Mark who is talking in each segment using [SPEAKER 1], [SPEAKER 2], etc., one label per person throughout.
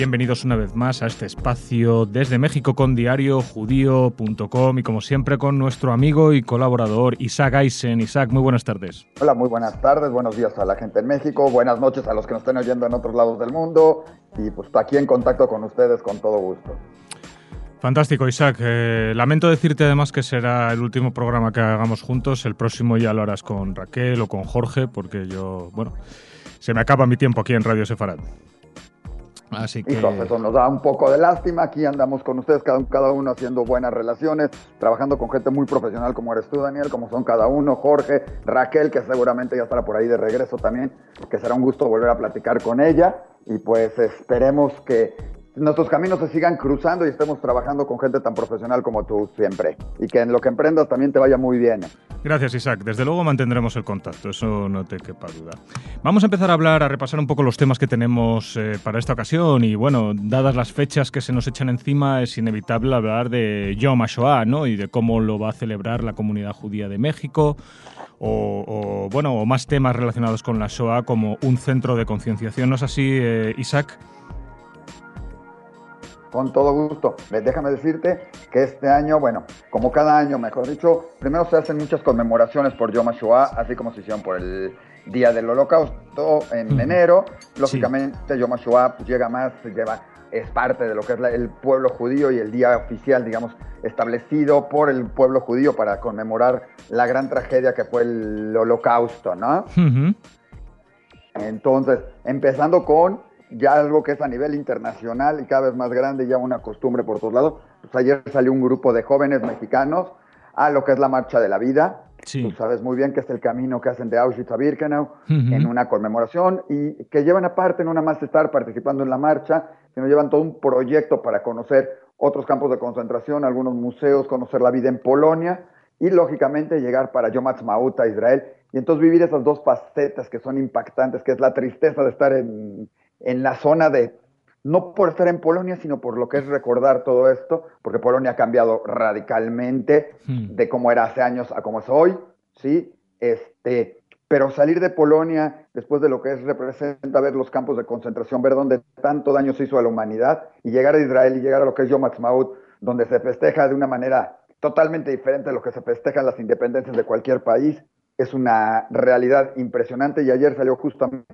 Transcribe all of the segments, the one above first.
[SPEAKER 1] Bienvenidos una vez más a este espacio desde México con diariojudío.com y como siempre con nuestro amigo y colaborador Isaac Eisen. Isaac, muy buenas tardes.
[SPEAKER 2] Hola, muy buenas tardes, buenos días a la gente en México, buenas noches a los que nos estén oyendo en otros lados del mundo y pues aquí en contacto con ustedes con todo gusto.
[SPEAKER 1] Fantástico, Isaac. Eh, lamento decirte además que será el último programa que hagamos juntos. El próximo ya lo harás con Raquel o con Jorge, porque yo, bueno, se me acaba mi tiempo aquí en Radio Sefarad.
[SPEAKER 2] Así que... eso nos da un poco de lástima. Aquí andamos con ustedes, cada, cada, uno haciendo buenas relaciones, trabajando con gente muy profesional como eres tú, Daniel, como son cada uno, Jorge, Raquel, que seguramente ya estará por ahí de regreso también, que será un gusto volver a platicar con ella. Y pues esperemos que nuestros caminos se sigan cruzando y estemos trabajando con gente tan profesional como tú siempre. Y que en lo que emprendas también te vaya muy bien.
[SPEAKER 1] Gracias, Isaac. Desde luego mantendremos el contacto, eso no te quepa duda. Vamos a empezar a hablar, a repasar un poco los temas que tenemos eh, para esta ocasión. Y bueno, dadas las fechas que se nos echan encima, es inevitable hablar de Yom HaShoah, ¿no? Y de cómo lo va a celebrar la comunidad judía de México. O, bueno, o más temas relacionados con la Shoah como un centro de concienciación. ¿No es así, eh, Isaac?
[SPEAKER 2] Con todo gusto. Déjame decirte que este año, bueno, como cada año, mejor dicho, primero se hacen muchas conmemoraciones por Yom HaShoah, así como se hicieron por el Día del Holocausto en enero. Lógicamente, Yom HaShoah pues, llega más, lleva, es parte de lo que es el pueblo judío y el día oficial, digamos, establecido por el pueblo judío para conmemorar la gran tragedia que fue el Holocausto, ¿no? Entonces, empezando con ya algo que es a nivel internacional y cada vez más grande, ya una costumbre por todos lados. Pues ayer salió un grupo de jóvenes mexicanos a lo que es la Marcha de la Vida. Tú sabes muy bien que es el camino que hacen de Auschwitz a Birkenau en una conmemoración y que llevan aparte no nada más estar participando en la marcha, sino llevan todo un proyecto para conocer otros campos de concentración, algunos museos, conocer la vida en Polonia y lógicamente llegar para Yom Ha'atzmaut a Israel y entonces vivir esas dos facetas que son impactantes, que es la tristeza de estar en, en la zona de, no por estar en Polonia, sino por lo que es recordar todo esto, porque Polonia ha cambiado radicalmente hmm. de cómo era hace años a cómo es hoy, ¿sí? Este, pero salir de Polonia después de lo que es representa ver los campos de concentración, ver dónde tanto daño se hizo a la humanidad y llegar a Israel y llegar a lo que es Yom Ha'atzmaut, donde se festeja de una manera totalmente diferente de lo que se festejan las independencias de cualquier país, es una realidad impresionante y ayer salió justamente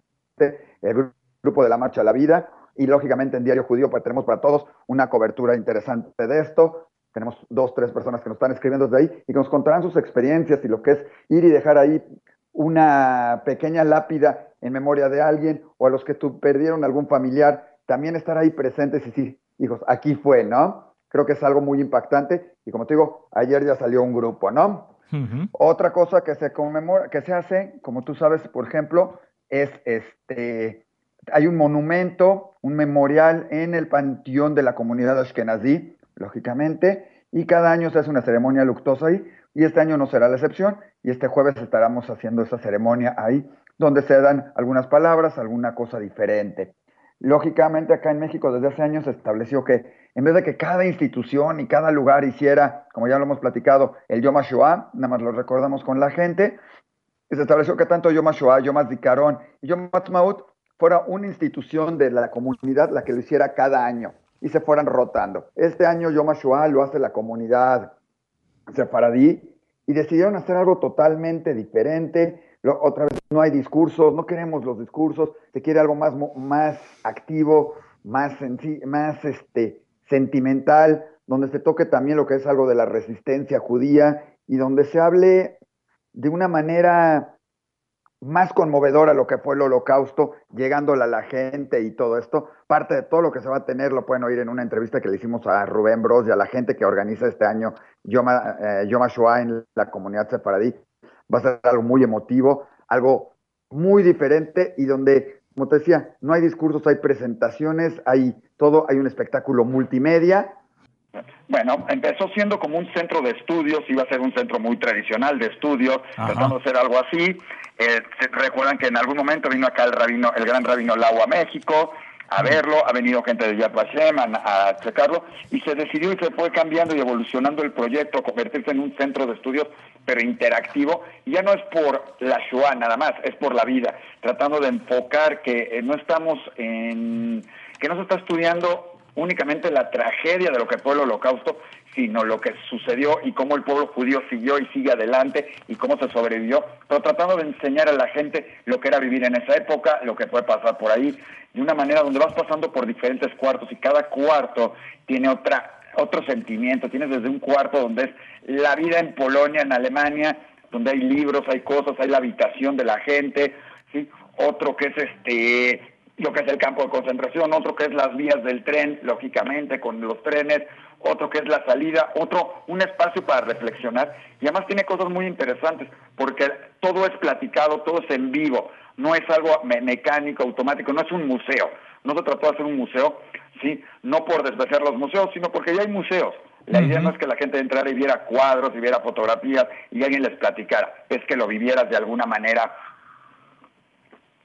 [SPEAKER 2] el grupo de la Marcha a la Vida y lógicamente en Diario Judío pues, tenemos para todos una cobertura interesante de esto. Tenemos dos, tres personas que nos están escribiendo desde ahí y que nos contarán sus experiencias y lo que es ir y dejar ahí una pequeña lápida en memoria de alguien o a los que tu perdieron algún familiar, también estar ahí presentes y decir, hijos, aquí fue, ¿no? Creo que es algo muy impactante y como te digo, ayer ya salió un grupo, ¿no? Otra cosa que se conmemora, que se hace, como tú sabes, por ejemplo, es este hay un monumento, un memorial en el panteón de la comunidad Ashkenazí, lógicamente, y cada año se hace una ceremonia luctuosa ahí, y este año no será la excepción, y este jueves estaremos haciendo esa ceremonia ahí, donde se dan algunas palabras, alguna cosa diferente. Lógicamente acá en México desde hace años se estableció que en vez de que cada institución y cada lugar hiciera, como ya lo hemos platicado, el Yom HaShoah, nada más lo recordamos con la gente, se estableció que tanto Yom HaShoah, Yom HaZikaron y Yom HaTzmaut fuera una institución de la comunidad la que lo hiciera cada año y se fueran rotando. Este año Yom HaShoah lo hace la comunidad sefaradí y decidieron hacer algo totalmente diferente. otra vez, no hay discursos, no queremos los discursos, se quiere algo más, más activo, más, más este, sentimental, donde se toque también lo que es algo de la resistencia judía y donde se hable de una manera más conmovedora lo que fue el holocausto, llegándole a la gente y todo esto. Parte de todo lo que se va a tener lo pueden oír en una entrevista que le hicimos a Rubén Bros y a la gente que organiza este año Yoma, eh, Shoah en la comunidad sefaradí. Va a ser algo muy emotivo, algo muy diferente y donde, como te decía, no hay discursos, hay presentaciones, hay todo, hay un espectáculo multimedia
[SPEAKER 3] bueno, empezó siendo como un centro de estudios, iba a ser un centro muy tradicional de estudios, tratando de ser algo así. Eh, recuerdan que en algún momento vino acá el rabino, el gran rabino Lau a México a verlo, ha venido gente de Yad Vashem a, a, checarlo y se decidió y se fue cambiando y evolucionando el proyecto convertirse en un centro de estudios pero interactivo y ya no es por la Shoah nada más, es por la vida, tratando de enfocar que eh, no estamos en
[SPEAKER 2] que no se está estudiando únicamente la tragedia de lo que fue el holocausto, sino lo que sucedió y cómo el pueblo judío siguió y sigue adelante y cómo se sobrevivió, pero tratando de enseñar a la gente lo que era vivir en esa época, lo que puede pasar por ahí, de una manera donde vas pasando por diferentes cuartos y cada cuarto tiene otra otro sentimiento, tienes desde un cuarto donde es la vida en Polonia, en Alemania, donde hay libros, hay cosas, hay la habitación de la gente, ¿sí? otro que es este lo que es el campo de concentración, otro que es las vías del tren, lógicamente, con los trenes, otro que es la salida, otro un espacio para reflexionar. Y además tiene cosas muy interesantes porque todo es platicado, todo es en vivo, no es algo mecánico, automático, no es un museo, no se trató de hacer un museo, sí, no por despreciar los museos, sino porque ya hay museos. La idea no es que la gente entrara y viera cuadros y viera fotografías y alguien les platicara, es que lo vivieras de alguna manera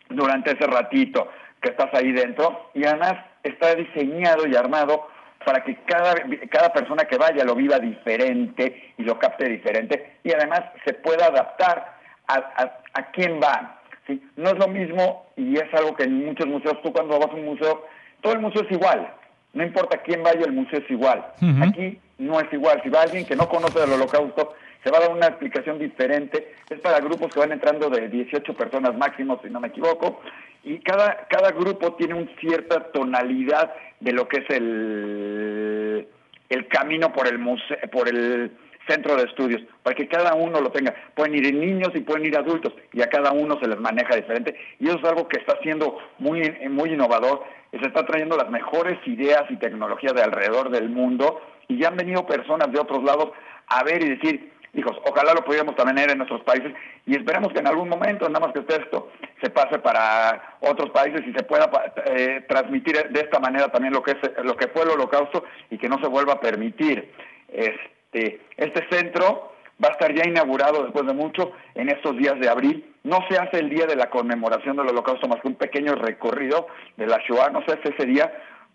[SPEAKER 2] durante ese ratito que estás ahí dentro y además está diseñado y armado para que cada, cada persona que vaya lo viva diferente y lo capte diferente y además se pueda adaptar a, a, a quién va. ¿sí? No es lo mismo y es algo que en muchos museos, tú cuando vas a un museo, todo el museo es igual, no importa quién vaya, el museo es igual. Aquí no es igual, si va alguien que no conoce del holocausto, se va a dar una explicación diferente, es para grupos que van entrando de 18 personas máximo, si no me equivoco, y cada, cada grupo tiene una cierta tonalidad de lo que es el, el camino por el, museo, por el centro de estudios, para que cada uno lo tenga. Pueden ir niños y pueden ir adultos, y a cada uno se les maneja diferente, y eso es algo que está siendo muy, muy innovador, se está trayendo las mejores ideas y tecnologías de alrededor del mundo, y ya han venido personas de otros lados a ver y decir, hijos, ojalá lo pudiéramos tener en nuestros países y esperemos que en algún momento, nada más que esto, se pase para otros países y se pueda eh, transmitir de esta manera también lo que es lo que fue el holocausto y que no se vuelva a permitir. Este, este centro va a estar ya inaugurado después de mucho en estos días de abril. No se hace el día de la conmemoración del holocausto más que un pequeño recorrido de la Shoah, no se hace ese día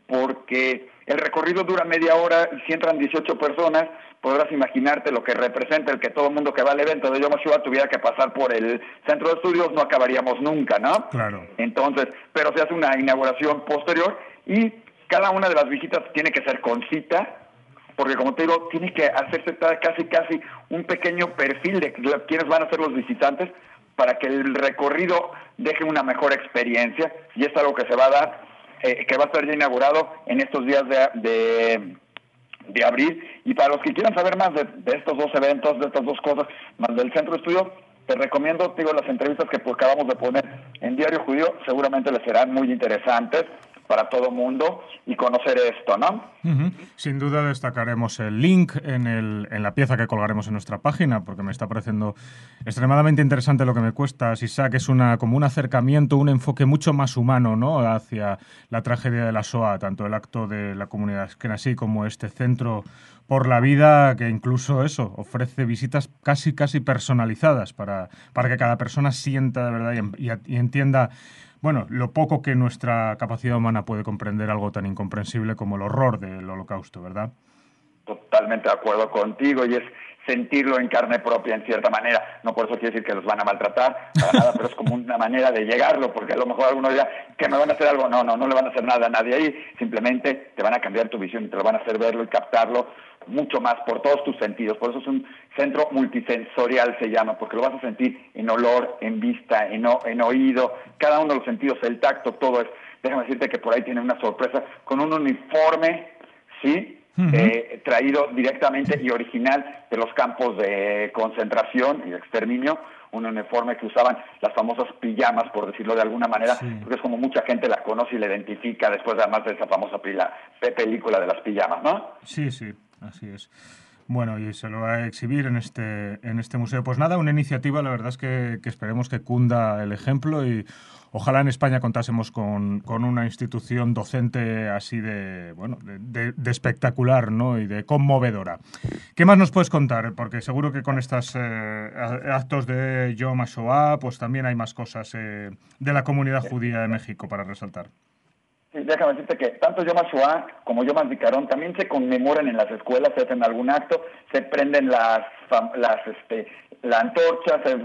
[SPEAKER 2] porque el recorrido dura media hora, si entran 18 personas, podrás imaginarte lo que representa el que todo el mundo que va al evento de Yom HaShoah tuviera que pasar por el centro de estudios, no acabaríamos nunca, ¿no?
[SPEAKER 1] Claro.
[SPEAKER 2] Entonces, pero se hace una inauguración posterior y cada una de las visitas tiene que ser con cita, porque como te digo, tiene que hacerse casi casi un pequeño perfil de quiénes van a ser los visitantes para que el recorrido deje una mejor experiencia y es algo que se va a dar, eh, que va a estar ya inaugurado en estos días de de abril. Y para los que quieran saber más de, estos dos eventos, de estas dos cosas, más del centro de estudio, te recomiendo, digo, las entrevistas que pues, acabamos de poner en Diario Judío, seguramente les serán muy interesantes para todo mundo y conocer esto, ¿no?
[SPEAKER 1] Sin duda destacaremos el link en, el, en la pieza que colgaremos en nuestra página, porque me está pareciendo extremadamente interesante lo que me cuesta, que es una, como un acercamiento, un enfoque mucho más humano ¿no? hacia la tragedia de la SOA, tanto el acto de la comunidad así como este centro por la vida que incluso eso ofrece visitas casi casi personalizadas para, para que cada persona sienta de verdad y entienda bueno, lo poco que nuestra capacidad humana puede comprender algo tan incomprensible como el horror del holocausto, ¿verdad?
[SPEAKER 2] Totalmente de acuerdo contigo y es sentirlo en carne propia en cierta manera. No por eso quiere decir que los van a maltratar, para nada, pero es como una manera de llegarlo, porque a lo mejor algunos dirán que me van a hacer algo. No, no, no le van a hacer nada a nadie ahí, simplemente te van a cambiar tu visión y te lo van a hacer verlo y captarlo mucho más por todos tus sentidos. Por eso es un centro multisensorial, se llama, porque lo vas a sentir en olor, en vista, en, en oído, cada uno de los sentidos, el tacto, todo es. Déjame decirte que por ahí tiene una sorpresa con un uniforme, ¿sí? Eh, traído directamente y original de los campos de concentración y de exterminio, un uniforme que usaban las famosas pijamas, por decirlo de alguna manera, porque es como mucha gente la conoce y la identifica después además de esa famosa película de las pijamas, ¿no?
[SPEAKER 1] Sí, sí, así es. Bueno, y se lo va a exhibir en este, en este museo. Pues nada, una iniciativa, la verdad es que, esperemos que cunda el ejemplo y Ojalá en España contásemos con, una institución docente así de, bueno, de, espectacular ¿no? y de conmovedora. ¿Qué más nos puedes contar? Porque seguro que con estos eh, actos de Yom HaShoah, pues también hay más cosas eh, de la comunidad judía de México para resaltar.
[SPEAKER 2] Déjame decirte que tanto Yom HaShoah como Yom HaZikaron también se conmemoran en las escuelas, se hacen algún acto, se prenden las, las este, la antorcha, se,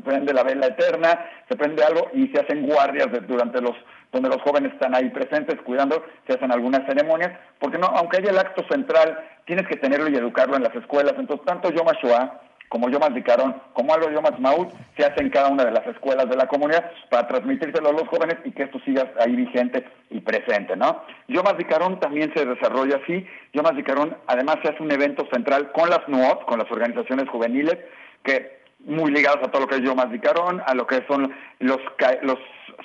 [SPEAKER 2] prende la vela eterna, se prende algo y se hacen guardias durante los donde los jóvenes están ahí presentes cuidando, se hacen algunas ceremonias, porque no, aunque haya el acto central, tienes que tenerlo y educarlo en las escuelas. Entonces, tanto Yom HaShoah como Yom HaZikaron, como algo Yom HaTzmaut, se hace en cada una de las escuelas de la comunidad para transmitírselo a los jóvenes y que esto siga ahí vigente y presente, ¿no? Yom HaZikaron también se desarrolla así. Yom HaZikaron además se hace un evento central con las NUOT, con las organizaciones juveniles, que muy ligados a todo lo que es Yom HaZikaron, a lo que son los, los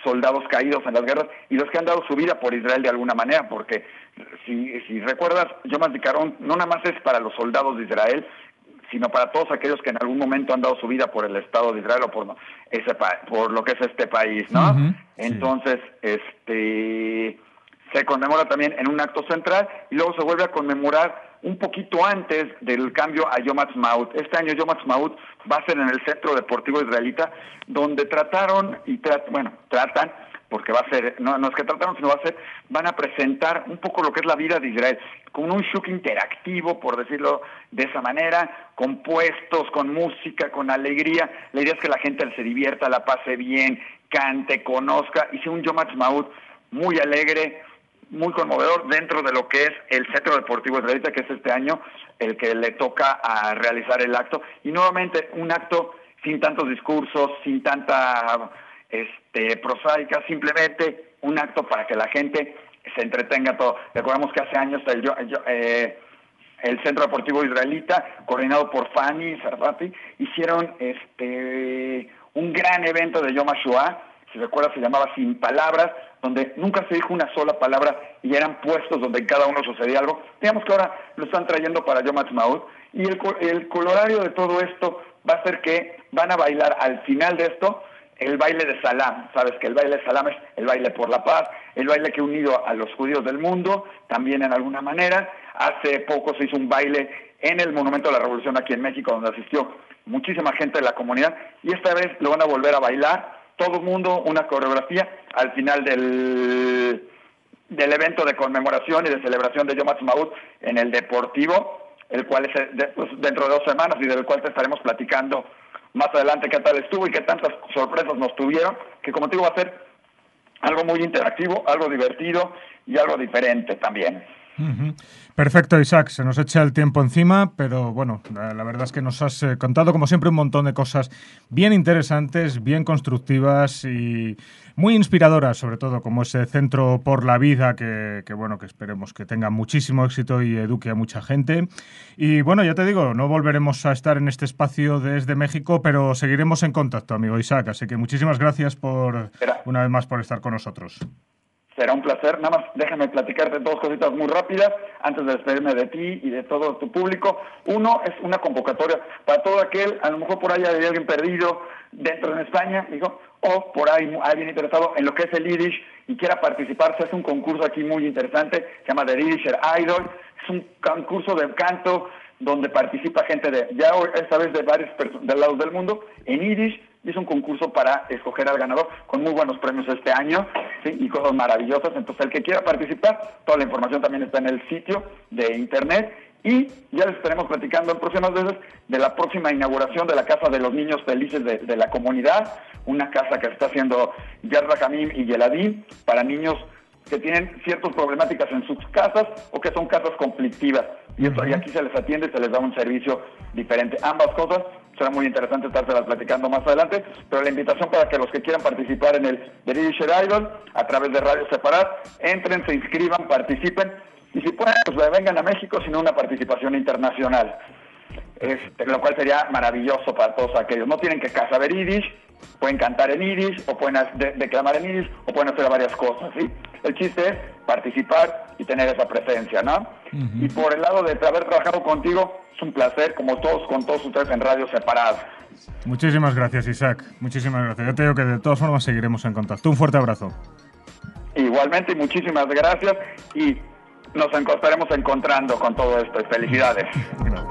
[SPEAKER 2] soldados caídos en las guerras y los que han dado su vida por Israel de alguna manera, porque si, si recuerdas, Yom HaZikaron no nada más es para los soldados de Israel, sino para todos aquellos que en algún momento han dado su vida por el Estado de Israel o por ese por lo que es este país, ¿no? Entonces, este se conmemora también en un acto central y luego se vuelve a conmemorar un poquito antes del cambio a Yom Ha'atzmaut. Este año Yom Ha'atzmaut va a ser en el Centro Deportivo Israelita, donde trataron y bueno, tratan porque va a ser, no, es que trataron, sino va a ser, van a presentar un poco lo que es la vida de Israel, con un shock interactivo, por decirlo de esa manera, con puestos, con música, con alegría. La idea es que la gente se divierta, la pase bien, cante, conozca, sea un Yom Ha'atzmaut muy alegre, muy conmovedor dentro de lo que es el Centro Deportivo Israelita, que es este año el que le toca a realizar el acto. Y nuevamente, un acto sin tantos discursos, sin tanta este, prosaica, simplemente un acto para que la gente se entretenga todo. Recordamos que hace años el, eh, el Centro Deportivo Israelita, coordinado por Fanny Sarfati, hicieron este, un gran evento de Yom HaShoah, si recuerdas se llamaba Sin Palabras, donde nunca se dijo una sola palabra y eran puestos donde cada uno sucedía algo. Digamos que ahora lo están trayendo para Yom HaTzmaut y el, el colorario de todo esto va a ser que van a bailar al final de esto el baile de Salam. Sabes que el baile de Salam es el baile por la paz, el baile que ha unido a los judíos del mundo, también en alguna manera. Hace poco se hizo un baile en el Monumento de la Revolución aquí en México, donde asistió muchísima gente de la comunidad, y esta vez lo van a volver a bailar, todo el mundo, una coreografía, al final del, del evento de conmemoración y de celebración de Yom Ha'atzmaut en el Deportivo, el cual es pues, dentro de dos semanas y del cual te estaremos platicando más adelante qué tal estuvo y qué tantas sorpresas nos tuvieron, que como te digo va a ser algo muy interactivo, algo divertido y algo diferente también.
[SPEAKER 1] Perfecto, Isaac. Se nos echa el tiempo encima, pero bueno, la, verdad es que nos has eh, contado, como siempre, un montón de cosas bien interesantes, bien constructivas y muy inspiradoras, sobre todo, como ese centro por la vida que, bueno, que esperemos que tenga muchísimo éxito y eduque a mucha gente. Y bueno, ya te digo, no volveremos a estar en este espacio desde México, pero seguiremos en contacto, amigo Isaac. Así que muchísimas gracias por una vez más por estar con nosotros.
[SPEAKER 2] Será un placer. Nada más déjame platicarte dos cositas muy rápidas antes de despedirme de ti y de todo tu público. Uno es una convocatoria para todo aquel, a lo mejor por ahí hay alguien perdido dentro de España, digo, o por ahí alguien interesado en lo que es el Yiddish y quiera participar. Se hace un concurso aquí muy interesante, se llama The Yiddisher Idol. Es un concurso de canto donde participa gente de, ya esta vez de varios del lados del mundo, en Yiddish y es un concurso para escoger al ganador con muy buenos premios este año y cosas maravillosas. Entonces, el que quiera participar, toda la información también está en el sitio de internet y ya les estaremos platicando en próximas veces de la próxima inauguración de la Casa de los Niños Felices de, la comunidad, una casa que está haciendo Yad Hamim y Yeladim para niños que tienen ciertas problemáticas en sus casas o que son casas conflictivas. Y, y aquí se les atiende y se les da un servicio diferente. Ambas cosas será muy interesante estárselas platicando más adelante, pero la invitación para que los que quieran participar en el The Idol a través de Radio Separat, entren, se inscriban, participen y si pueden, pues vengan a México, sino una participación internacional. Este, lo cual sería maravilloso para todos aquellos. No tienen que saber Yiddish, pueden cantar en Yiddish, o pueden declamar en Yiddish, o pueden hacer varias cosas, ¿sí? El chiste es participar y tener esa presencia, ¿no? Y por el lado de haber trabajado contigo, es un placer, como todos, con todos ustedes en Radio Separado.
[SPEAKER 1] Muchísimas gracias, Isaac. Muchísimas gracias. Yo te digo que de todas formas seguiremos en contacto. Un fuerte abrazo.
[SPEAKER 2] Igualmente, muchísimas gracias y nos estaremos encontrando con todo esto. Felicidades.